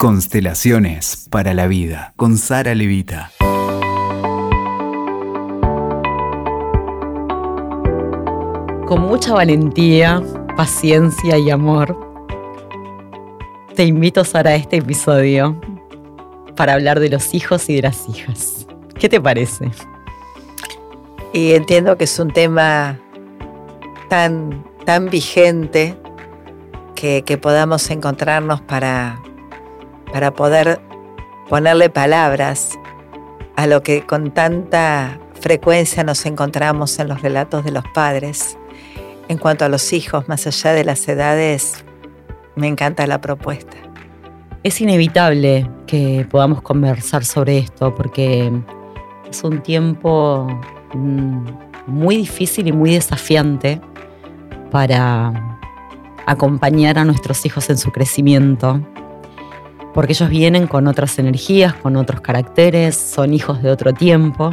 Constelaciones para la vida con Sara Levita. Con mucha valentía, paciencia y amor, te invito Sara a este episodio para hablar de los hijos y de las hijas. ¿Qué te parece? Y entiendo que es un tema tan, tan vigente que, que podamos encontrarnos para para poder ponerle palabras a lo que con tanta frecuencia nos encontramos en los relatos de los padres. En cuanto a los hijos, más allá de las edades, me encanta la propuesta. Es inevitable que podamos conversar sobre esto porque es un tiempo mm, muy difícil y muy desafiante para acompañar a nuestros hijos en su crecimiento porque ellos vienen con otras energías, con otros caracteres, son hijos de otro tiempo.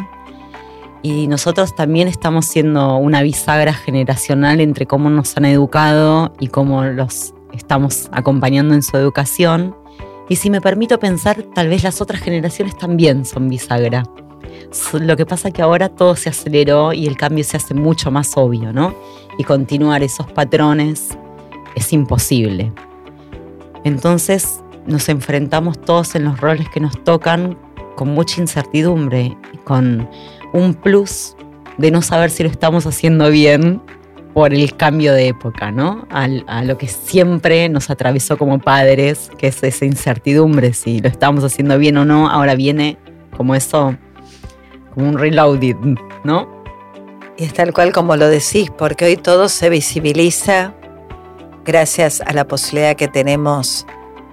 Y nosotros también estamos siendo una bisagra generacional entre cómo nos han educado y cómo los estamos acompañando en su educación. Y si me permito pensar, tal vez las otras generaciones también son bisagra. Lo que pasa es que ahora todo se aceleró y el cambio se hace mucho más obvio, ¿no? Y continuar esos patrones es imposible. Entonces, nos enfrentamos todos en los roles que nos tocan con mucha incertidumbre con un plus de no saber si lo estamos haciendo bien por el cambio de época, ¿no? A, lo que siempre nos atravesó como padres, que es esa incertidumbre, si lo estamos haciendo bien o no, ahora viene como eso, como un reloaded, ¿no? Y es tal cual como lo decís, porque hoy todo se visibiliza gracias a la posibilidad que tenemos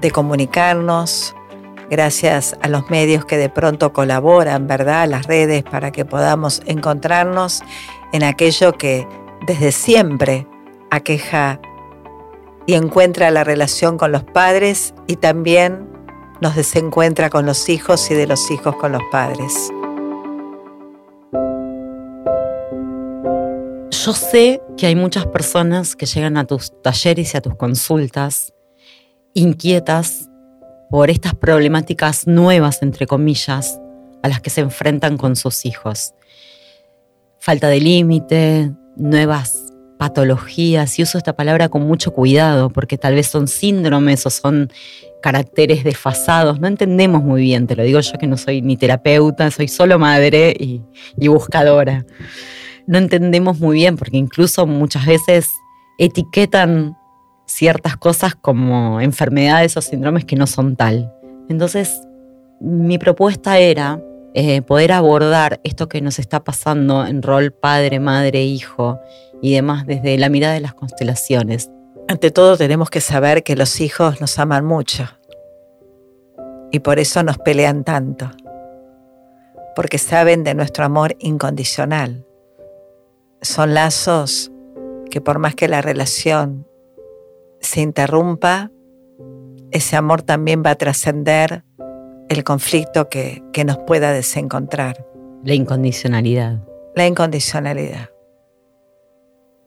de comunicarnos, gracias a los medios que de pronto colaboran, ¿verdad? Las redes para que podamos encontrarnos en aquello que desde siempre aqueja y encuentra la relación con los padres y también nos desencuentra con los hijos y de los hijos con los padres. Yo sé que hay muchas personas que llegan a tus talleres y a tus consultas inquietas por estas problemáticas nuevas, entre comillas, a las que se enfrentan con sus hijos. Falta de límite, nuevas patologías, y uso esta palabra con mucho cuidado, porque tal vez son síndromes o son caracteres desfasados, no entendemos muy bien, te lo digo yo que no soy ni terapeuta, soy solo madre y, y buscadora. No entendemos muy bien, porque incluso muchas veces etiquetan ciertas cosas como enfermedades o síndromes que no son tal. Entonces, mi propuesta era eh, poder abordar esto que nos está pasando en rol padre, madre, hijo y demás desde la mirada de las constelaciones. Ante todo tenemos que saber que los hijos nos aman mucho y por eso nos pelean tanto, porque saben de nuestro amor incondicional. Son lazos que por más que la relación se interrumpa, ese amor también va a trascender el conflicto que, nos pueda desencontrar. La incondicionalidad. La incondicionalidad.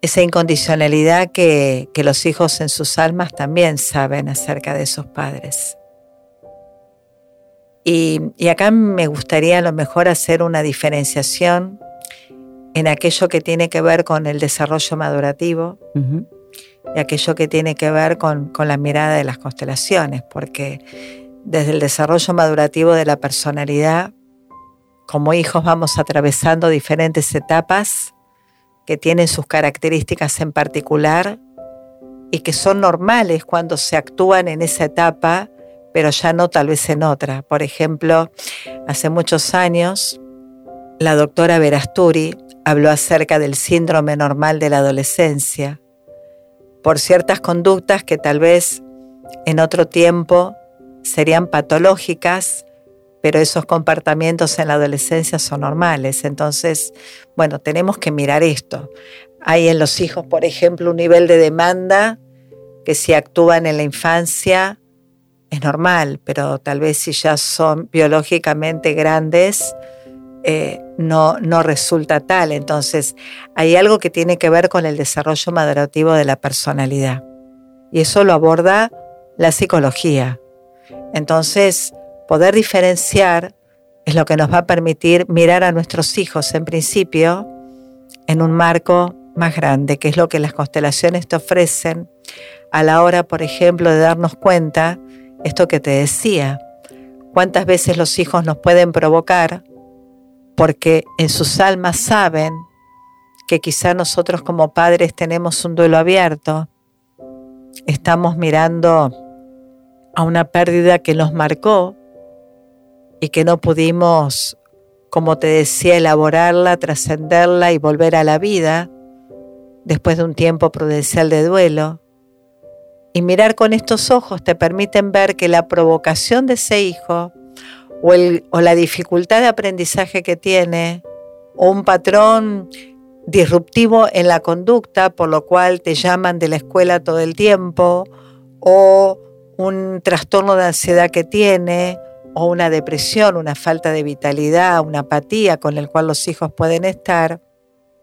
Esa incondicionalidad que, los hijos en sus almas también saben acerca de sus padres. Y, acá me gustaría a lo mejor hacer una diferenciación en aquello que tiene que ver con el desarrollo madurativo, y aquello que tiene que ver con, la mirada de las constelaciones, porque desde el desarrollo madurativo de la personalidad, como hijos vamos atravesando diferentes etapas que tienen sus características en particular y que son normales cuando se actúan en esa etapa, pero ya no tal vez en otra. Por ejemplo, hace muchos años, la doctora Verasturi habló acerca del síndrome normal de la adolescencia, por ciertas conductas que tal vez en otro tiempo serían patológicas, pero esos comportamientos en la adolescencia son normales. Entonces, bueno, tenemos que mirar esto. Hay en los hijos, por ejemplo, un nivel de demanda que si actúan en la infancia es normal, pero tal vez si ya son biológicamente grandes, eh, no, no resulta tal. Entonces, hay algo que tiene que ver con el desarrollo madurativo de la personalidad. Y eso lo aborda la psicología. Entonces, poder diferenciar es lo que nos va a permitir mirar a nuestros hijos en principio en un marco más grande, que es lo que las constelaciones te ofrecen a la hora, por ejemplo, de darnos cuenta, esto que te decía, cuántas veces los hijos nos pueden provocar porque en sus almas saben que quizá nosotros como padres tenemos un duelo abierto, estamos mirando a una pérdida que nos marcó y que no pudimos, como te decía, elaborarla, trascenderla y volver a la vida después de un tiempo prudencial de duelo. Y mirar con estos ojos te permiten ver que la provocación de ese hijo o, la dificultad de aprendizaje que tiene o un patrón disruptivo en la conducta, por lo cual te llaman de la escuela todo el tiempo, o un trastorno de ansiedad que tiene, o una depresión, una falta de vitalidad, una apatía con el cual los hijos pueden estar,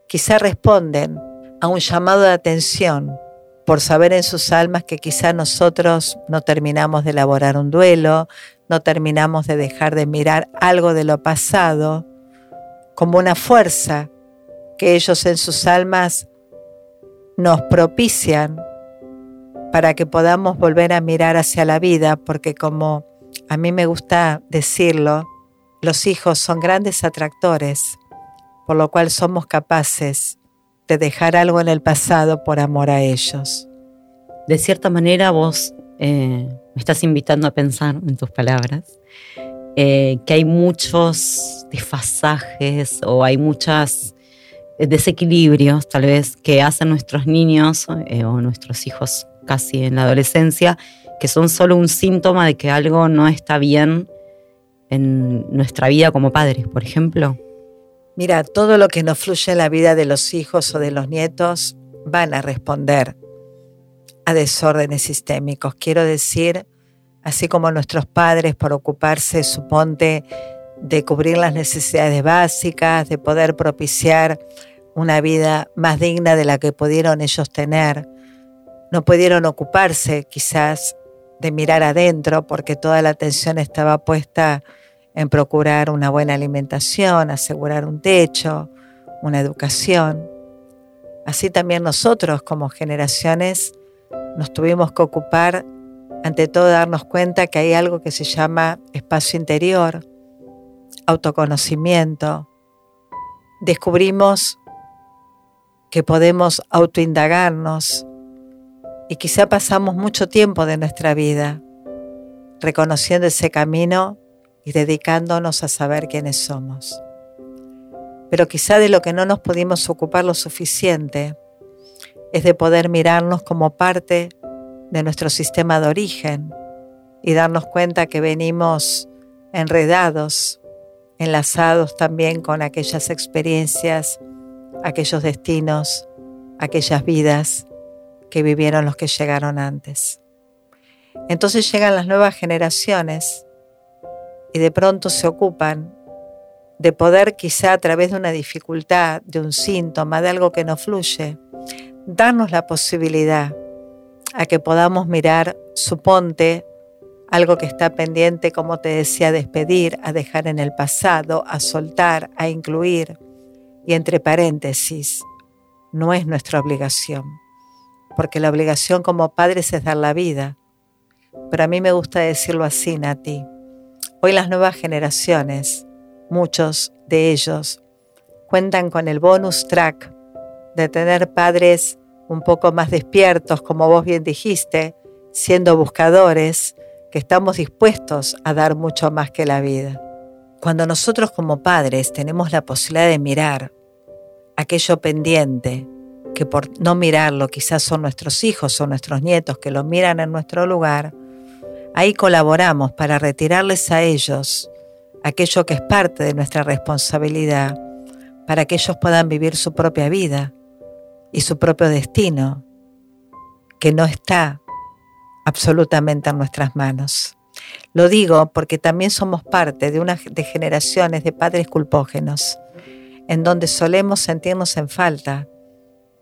quizá responden a un llamado de atención por saber en sus almas que quizá nosotros no terminamos de elaborar un duelo, no terminamos de dejar de mirar algo de lo pasado como una fuerza que ellos en sus almas nos propician para que podamos volver a mirar hacia la vida, porque como a mí me gusta decirlo, los hijos son grandes atractores, por lo cual somos capaces de dejar algo en el pasado por amor a ellos. De cierta manera vos eh, me estás invitando a pensar en tus palabras, eh, que hay muchos desfasajes o hay muchas desequilibrios tal vez que hacen nuestros niños eh, o nuestros hijos casi en la adolescencia, que son solo un síntoma de que algo no está bien en nuestra vida como padres, por ejemplo. Mira, todo lo que nos fluye en la vida de los hijos o de los nietos van a responder a desórdenes sistémicos. Quiero decir, así como nuestros padres por ocuparse, suponte, de cubrir las necesidades básicas, de poder propiciar una vida más digna de la que pudieron ellos tener. No pudieron ocuparse quizás de mirar adentro porque toda la atención estaba puesta en procurar una buena alimentación, asegurar un techo, una educación. Así también nosotros como generaciones nos tuvimos que ocupar ante todo darnos cuenta que hay algo que se llama espacio interior, autoconocimiento. Descubrimos que podemos autoindagarnos y quizá pasamos mucho tiempo de nuestra vida reconociendo ese camino y dedicándonos a saber quiénes somos. Pero quizá de lo que no nos pudimos ocupar lo suficiente es de poder mirarnos como parte de nuestro sistema de origen y darnos cuenta que venimos enredados, enlazados también con aquellas experiencias aquellos destinos, aquellas vidas que vivieron los que llegaron antes. Entonces llegan las nuevas generaciones y de pronto se ocupan de poder quizá a través de una dificultad, de un síntoma, de algo que no fluye, darnos la posibilidad a que podamos mirar, suponte, algo que está pendiente, como te decía, despedir, a dejar en el pasado, a soltar, a incluir y entre paréntesis, no es nuestra obligación, porque la obligación como padres es dar la vida. Pero a mí me gusta decirlo así, Nati. Hoy las nuevas generaciones, muchos de ellos, cuentan con el bonus track de tener padres un poco más despiertos, como vos bien dijiste, siendo buscadores, que estamos dispuestos a dar mucho más que la vida. Cuando nosotros como padres tenemos la posibilidad de mirar aquello pendiente, que por no mirarlo quizás son nuestros hijos o nuestros nietos que lo miran en nuestro lugar, ahí colaboramos para retirarles a ellos aquello que es parte de nuestra responsabilidad, para que ellos puedan vivir su propia vida y su propio destino, que no está absolutamente en nuestras manos. Lo digo porque también somos parte de unas de generaciones de padres culpógenos, en donde solemos sentirnos en falta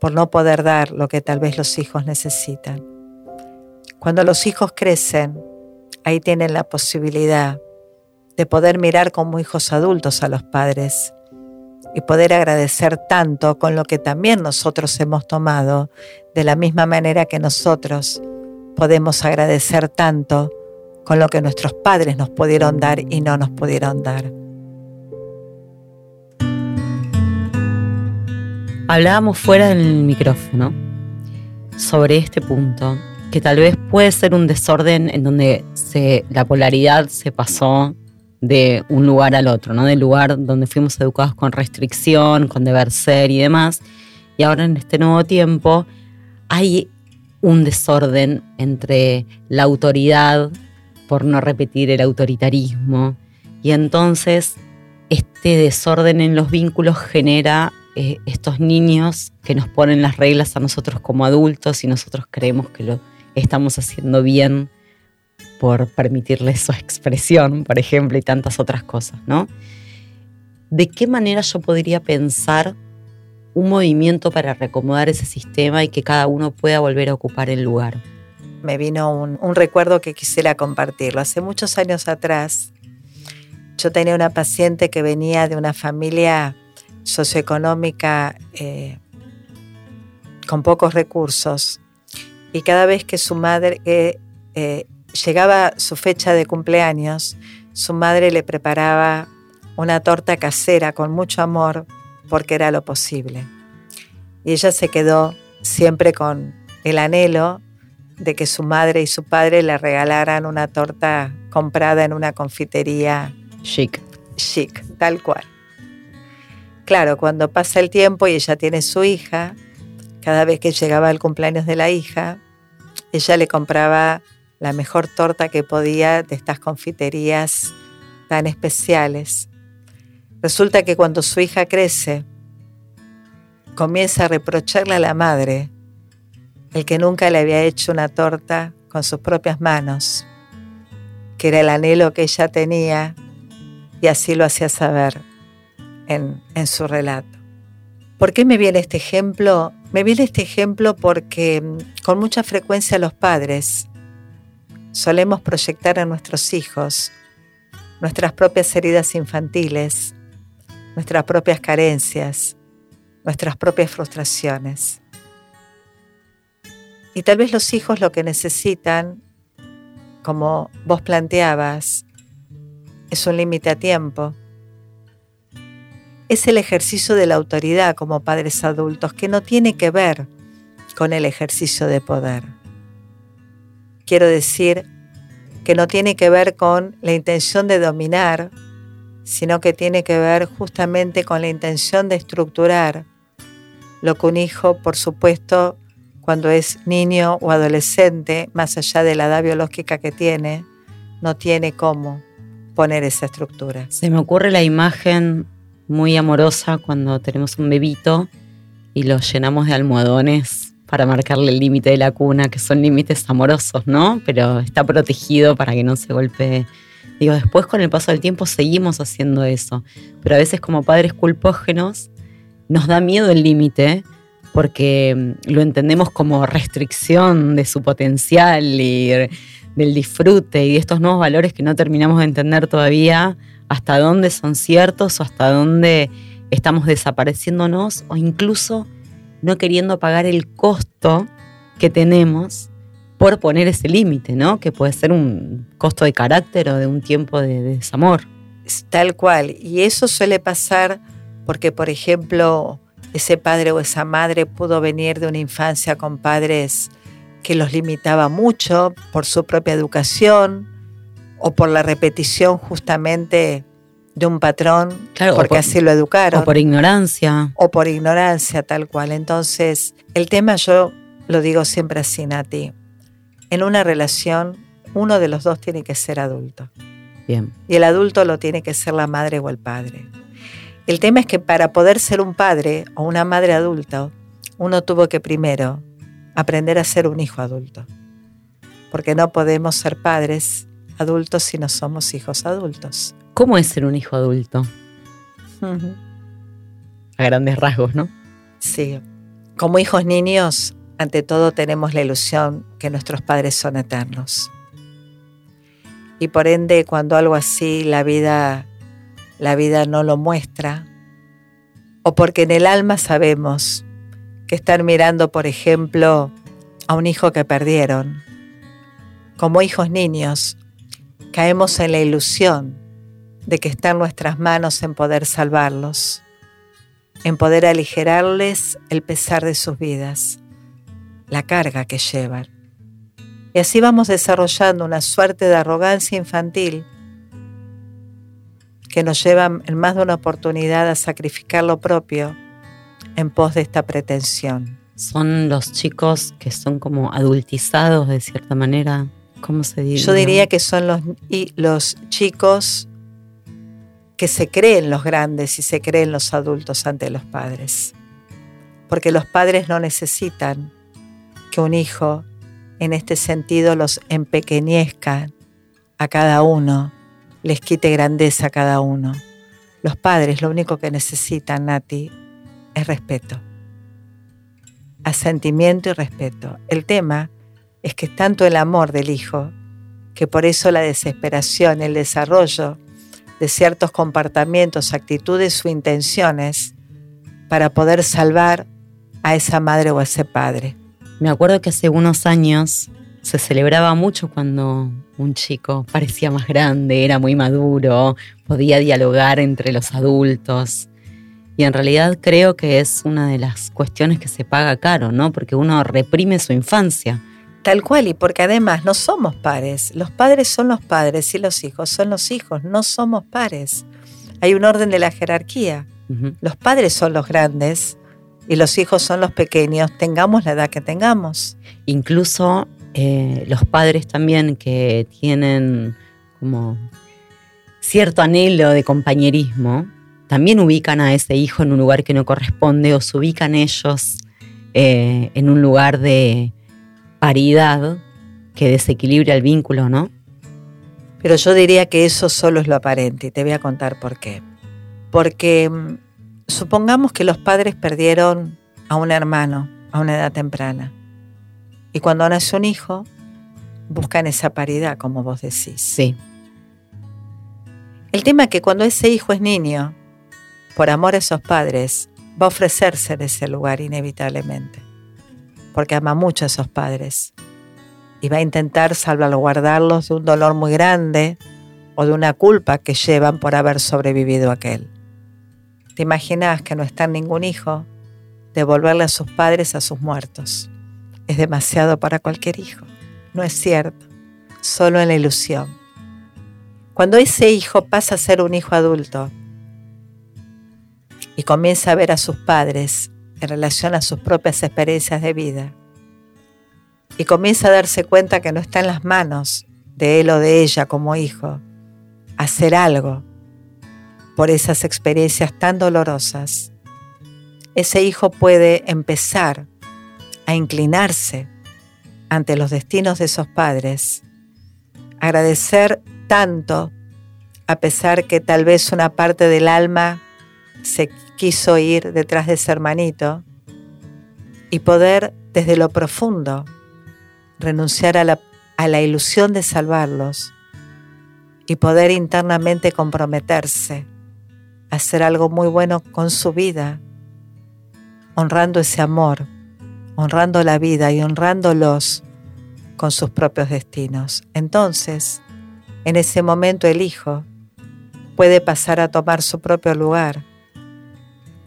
por no poder dar lo que tal vez los hijos necesitan. Cuando los hijos crecen, ahí tienen la posibilidad de poder mirar como hijos adultos a los padres y poder agradecer tanto con lo que también nosotros hemos tomado, de la misma manera que nosotros podemos agradecer tanto con lo que nuestros padres nos pudieron dar y no nos pudieron dar. Hablábamos fuera del micrófono sobre este punto, que tal vez puede ser un desorden en donde la polaridad se pasó de un lugar al otro, ¿no? Del lugar donde fuimos educados con restricción, con deber ser y demás. Y ahora en este nuevo tiempo hay un desorden entre la autoridad, por no repetir el autoritarismo, y entonces este desorden en los vínculos genera eh, estos niños que nos ponen las reglas a nosotros como adultos y nosotros creemos que lo estamos haciendo bien por permitirles su expresión, por ejemplo, y tantas otras cosas, ¿no? ¿De qué manera yo podría pensar un movimiento para recomodar ese sistema y que cada uno pueda volver a ocupar el lugar? Me vino un, recuerdo que quisiera compartirlo. Hace muchos años atrás, yo tenía una paciente que venía de una familia socioeconómica eh, con pocos recursos y cada vez que su madre eh, eh, llegaba su fecha de cumpleaños, su madre le preparaba una torta casera con mucho amor porque era lo posible. Y ella se quedó siempre con el anhelo de que su madre y su padre le regalaran una torta comprada en una confitería chic. Chic, tal cual. Claro, cuando pasa el tiempo y ella tiene su hija, cada vez que llegaba el cumpleaños de la hija, ella le compraba la mejor torta que podía de estas confiterías tan especiales. Resulta que cuando su hija crece, comienza a reprocharle a la madre el que nunca le había hecho una torta con sus propias manos, que era el anhelo que ella tenía y así lo hacía saber en, su relato. ¿Por qué me viene este ejemplo? Me viene este ejemplo porque mm, con mucha frecuencia los padres solemos proyectar a nuestros hijos nuestras propias heridas infantiles, nuestras propias carencias, nuestras propias frustraciones. Y tal vez los hijos lo que necesitan, como vos planteabas, es un límite a tiempo, es el ejercicio de la autoridad como padres adultos, que no tiene que ver con el ejercicio de poder. Quiero decir que no tiene que ver con la intención de dominar, sino que tiene que ver justamente con la intención de estructurar lo que un hijo, por supuesto, cuando es niño o adolescente, más allá de la edad biológica que tiene, no tiene cómo poner esa estructura. Se me ocurre la imagen muy amorosa cuando tenemos un bebito y lo llenamos de almohadones para marcarle el límite de la cuna, que son límites amorosos, ¿no? Pero está protegido para que no se golpee. Digo, después con el paso del tiempo seguimos haciendo eso, pero a veces como padres culpógenos nos da miedo el límite porque mm, lo entendemos como restricción de su potencial y del disfrute y de estos nuevos valores que no terminamos de entender todavía hasta dónde son ciertos o hasta dónde estamos desapareciéndonos o incluso no queriendo pagar el costo que tenemos por poner ese límite, ¿no? Que puede ser un costo de carácter o de un tiempo de, desamor. Tal cual. Y eso suele pasar porque, por ejemplo, ese padre o esa madre pudo venir de una infancia con padres que los limitaba mucho por su propia educación, o por la repetición justamente de un patrón, porque así lo educaron. O por ignorancia. O por ignorancia, tal cual. Entonces, el tema yo lo digo siempre así, Nati. En una relación, uno de los dos tiene que ser adulto. Bien. Y el adulto lo tiene que ser la madre o el padre. El tema es que para poder ser un padre o una madre adulta, uno tuvo que primero aprender a ser un hijo adulto. Porque no podemos ser padres adultos si no somos hijos adultos. ¿Cómo es ser un hijo adulto? A grandes rasgos, ¿no? Sí. Como hijos niños, ante todo tenemos la ilusión que nuestros padres son eternos. y por ende cuando algo así la vida la vida no lo muestra o porque en el alma sabemos que están mirando, por ejemplo, a un hijo que perdieron. Como hijos niños, caemos en la ilusión de que está en nuestras manos en poder salvarlos, en poder aligerarles el pesar de sus vidas, la carga que llevan. Y así vamos desarrollando una suerte de arrogancia infantil que nos lleva en más de una oportunidad a sacrificar lo propio en pos de esta pretensión. Son los chicos que son como adultizados de cierta manera. ¿Cómo se dice? Yo diría que son los, los chicos que se creen los grandes y se creen los adultos ante los padres. Porque los padres no necesitan que un hijo en este sentido los empequeñezca a cada uno, les quite grandeza a cada uno. Los padres lo único que necesitan, Nati, es respeto. Asentimiento y respeto. El tema es que es tanto el amor del hijo que por eso la desesperación, el desarrollo de ciertos comportamientos, actitudes o intenciones para poder salvar a esa madre o a ese padre. Me acuerdo que hace unos años se celebraba mucho cuando un chico parecía más grande, era muy maduro, podía dialogar entre los adultos. Y en realidad creo que es una de las cuestiones que se paga caro, ¿no? Porque uno reprime su infancia. Tal cual, y porque además no somos pares. Los padres son los padres y los hijos son los hijos, no somos pares. Hay un orden de la jerarquía. Los padres son los grandes y los hijos son los pequeños, tengamos la edad que tengamos. Incluso eh, los padres también que tienen como cierto anhelo de compañerismo, también ubican a ese hijo en un lugar que no corresponde o se ubican ellos eh, en un lugar de paridad que desequilibra el vínculo, ¿no? Pero yo diría que eso solo es lo aparente y te voy a contar por qué. Porque mm, Supongamos que los padres perdieron a un hermano a una edad temprana. Y cuando nace un hijo, buscan esa paridad, como vos decís. Sí. El tema es que cuando ese hijo es niño, por amor a esos padres, va a ofrecerse en ese lugar inevitablemente. Porque ama mucho a esos padres. Y va a intentar salvaguardarlos de un dolor muy grande o de una culpa que llevan por haber sobrevivido a aquel. ¿Te imaginas que no está ningún hijo? Devolverle a sus padres a sus muertos. Es demasiado para cualquier hijo. No es cierto. Solo en la ilusión. Cuando ese hijo pasa a ser un hijo adulto y comienza a ver a sus padres en relación a sus propias experiencias de vida. Y comienza a darse cuenta que no está en las manos de él o de ella como hijo hacer algo por esas experiencias tan dolorosas, ese hijo puede empezar a inclinarse ante los destinos de esos padres, agradecer tanto a pesar que tal vez una parte del alma se quiso ir detrás de ese hermanito y poder desde lo profundo renunciar a la, a la ilusión de salvarlos y poder internamente comprometerse hacer algo muy bueno con su vida, honrando ese amor, honrando la vida y honrándolos con sus propios destinos. Entonces, en ese momento el hijo puede pasar a tomar su propio lugar,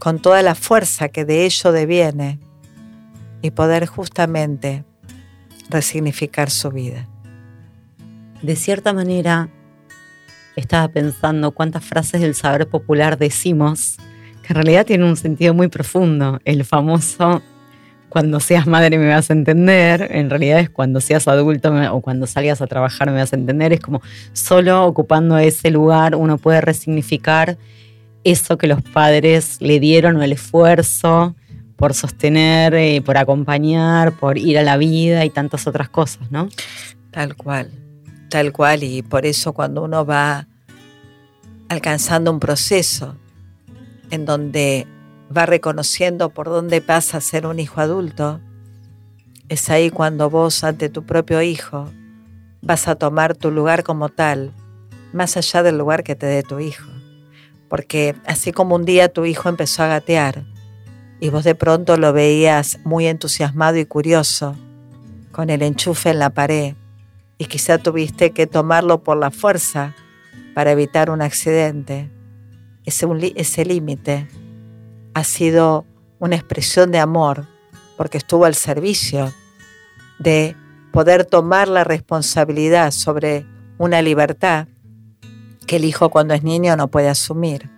con toda la fuerza que de ello deviene, y poder justamente resignificar su vida. De cierta manera, estaba pensando cuántas frases del saber popular decimos que en realidad tienen un sentido muy profundo. El famoso cuando seas madre me vas a entender, en realidad es cuando seas adulto o cuando salgas a trabajar me vas a entender, es como solo ocupando ese lugar uno puede resignificar eso que los padres le dieron o el esfuerzo por sostener, eh, por acompañar, por ir a la vida y tantas otras cosas, ¿no? Tal cual tal cual y por eso cuando uno va alcanzando un proceso en donde va reconociendo por dónde pasa a ser un hijo adulto, es ahí cuando vos ante tu propio hijo vas a tomar tu lugar como tal, más allá del lugar que te dé tu hijo. Porque así como un día tu hijo empezó a gatear y vos de pronto lo veías muy entusiasmado y curioso, con el enchufe en la pared, y quizá tuviste que tomarlo por la fuerza para evitar un accidente, ese, límite ha sido una expresión de amor porque estuvo al servicio de poder tomar la responsabilidad sobre una libertad que el hijo cuando es niño no puede asumir.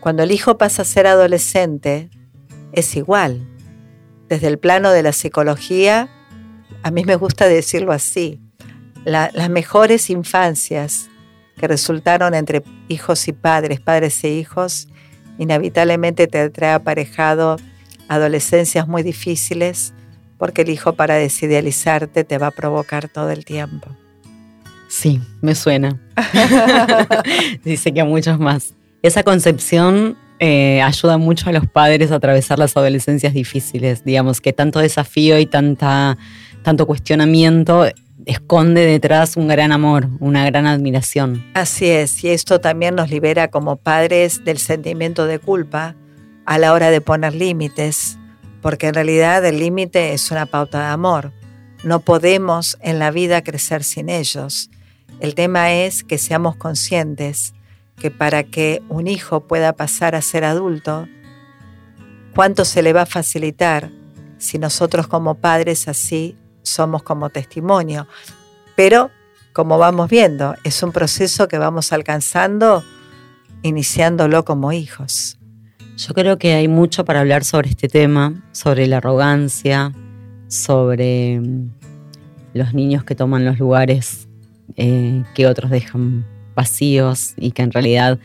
Cuando el hijo pasa a ser adolescente, es igual. Desde el plano de la psicología, a mí me gusta decirlo así, las mejores infancias que resultaron entre hijos y padres, padres e hijos, inevitablemente te trae aparejado adolescencias muy difíciles, porque el hijo para desidealizarte te va a provocar todo el tiempo. Sí, me suena. Dice que a muchos más. Esa concepción eh, ayuda mucho a los padres a atravesar las adolescencias difíciles, digamos, que tanto desafío y tanta, tanto cuestionamiento esconde detrás un gran amor, una gran admiración. Así es, y esto también nos libera como padres del sentimiento de culpa a la hora de poner límites, porque en realidad el límite es una pauta de amor. No podemos en la vida crecer sin ellos. El tema es que seamos conscientes que para que un hijo pueda pasar a ser adulto, ¿cuánto se le va a facilitar si nosotros como padres así somos como testimonio. Pero, como vamos viendo, es un proceso que vamos alcanzando iniciándolo como hijos. Yo creo que hay mucho para hablar sobre este tema, sobre la arrogancia, sobre mm, los niños que toman los lugares eh, que otros dejan vacíos y que en realidad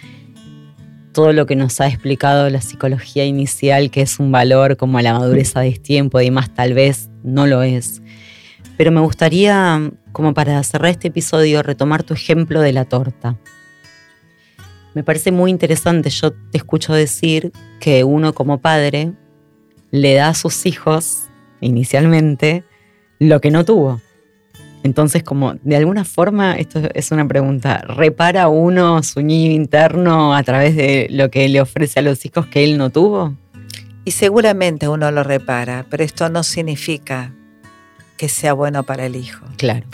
todo lo que nos ha explicado la psicología inicial, que es un valor como la madurez a destiempo y más tal vez no lo es. Pero me gustaría, como para cerrar este episodio, retomar tu ejemplo de la torta. Me parece muy interesante, yo te escucho decir que uno como padre le da a sus hijos, inicialmente, lo que no tuvo. Entonces, como de alguna forma, esto es una pregunta, ¿repara uno su niño interno a través de lo que le ofrece a los hijos que él no tuvo? Y seguramente uno lo repara, pero esto no significa que sea bueno para el hijo. Claro.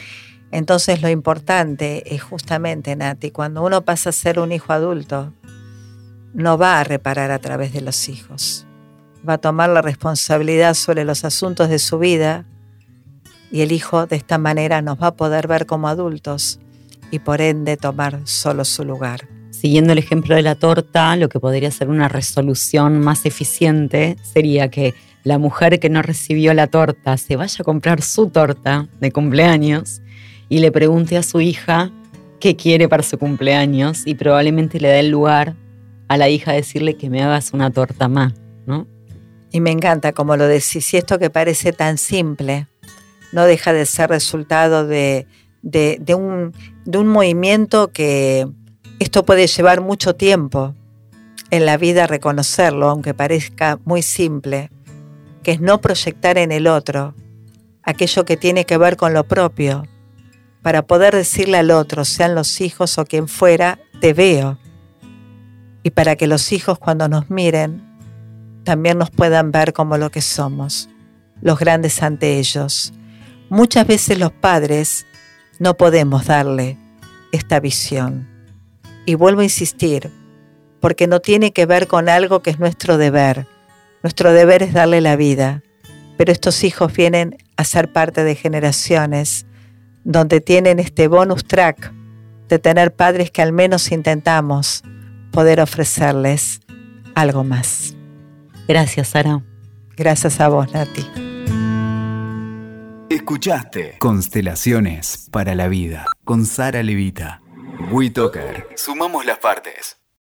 Entonces lo importante es justamente, Nati, cuando uno pasa a ser un hijo adulto, no va a reparar a través de los hijos. Va a tomar la responsabilidad sobre los asuntos de su vida y el hijo de esta manera nos va a poder ver como adultos y por ende tomar solo su lugar. Siguiendo el ejemplo de la torta, lo que podría ser una resolución más eficiente sería que la mujer que no recibió la torta se vaya a comprar su torta de cumpleaños y le pregunte a su hija qué quiere para su cumpleaños y probablemente le dé el lugar a la hija a decirle que me hagas una torta más, ¿no? Y me encanta como lo decís, si esto que parece tan simple no deja de ser resultado de, un, un movimiento que esto puede llevar mucho tiempo en la vida reconocerlo, aunque parezca muy simple que es no proyectar en el otro aquello que tiene que ver con lo propio, para poder decirle al otro, sean los hijos o quien fuera, te veo. Y para que los hijos cuando nos miren, también nos puedan ver como lo que somos, los grandes ante ellos. Muchas veces los padres no podemos darle esta visión. Y vuelvo a insistir, porque no tiene que ver con algo que es nuestro deber, nuestro deber es darle la vida, pero estos hijos vienen a ser parte de generaciones donde tienen este bonus track de tener padres que al menos intentamos poder ofrecerles algo más. Gracias, Sara. Gracias a vos, Nati. Escuchaste Constelaciones para la Vida con Sara Levita. WeToker. Sumamos las partes.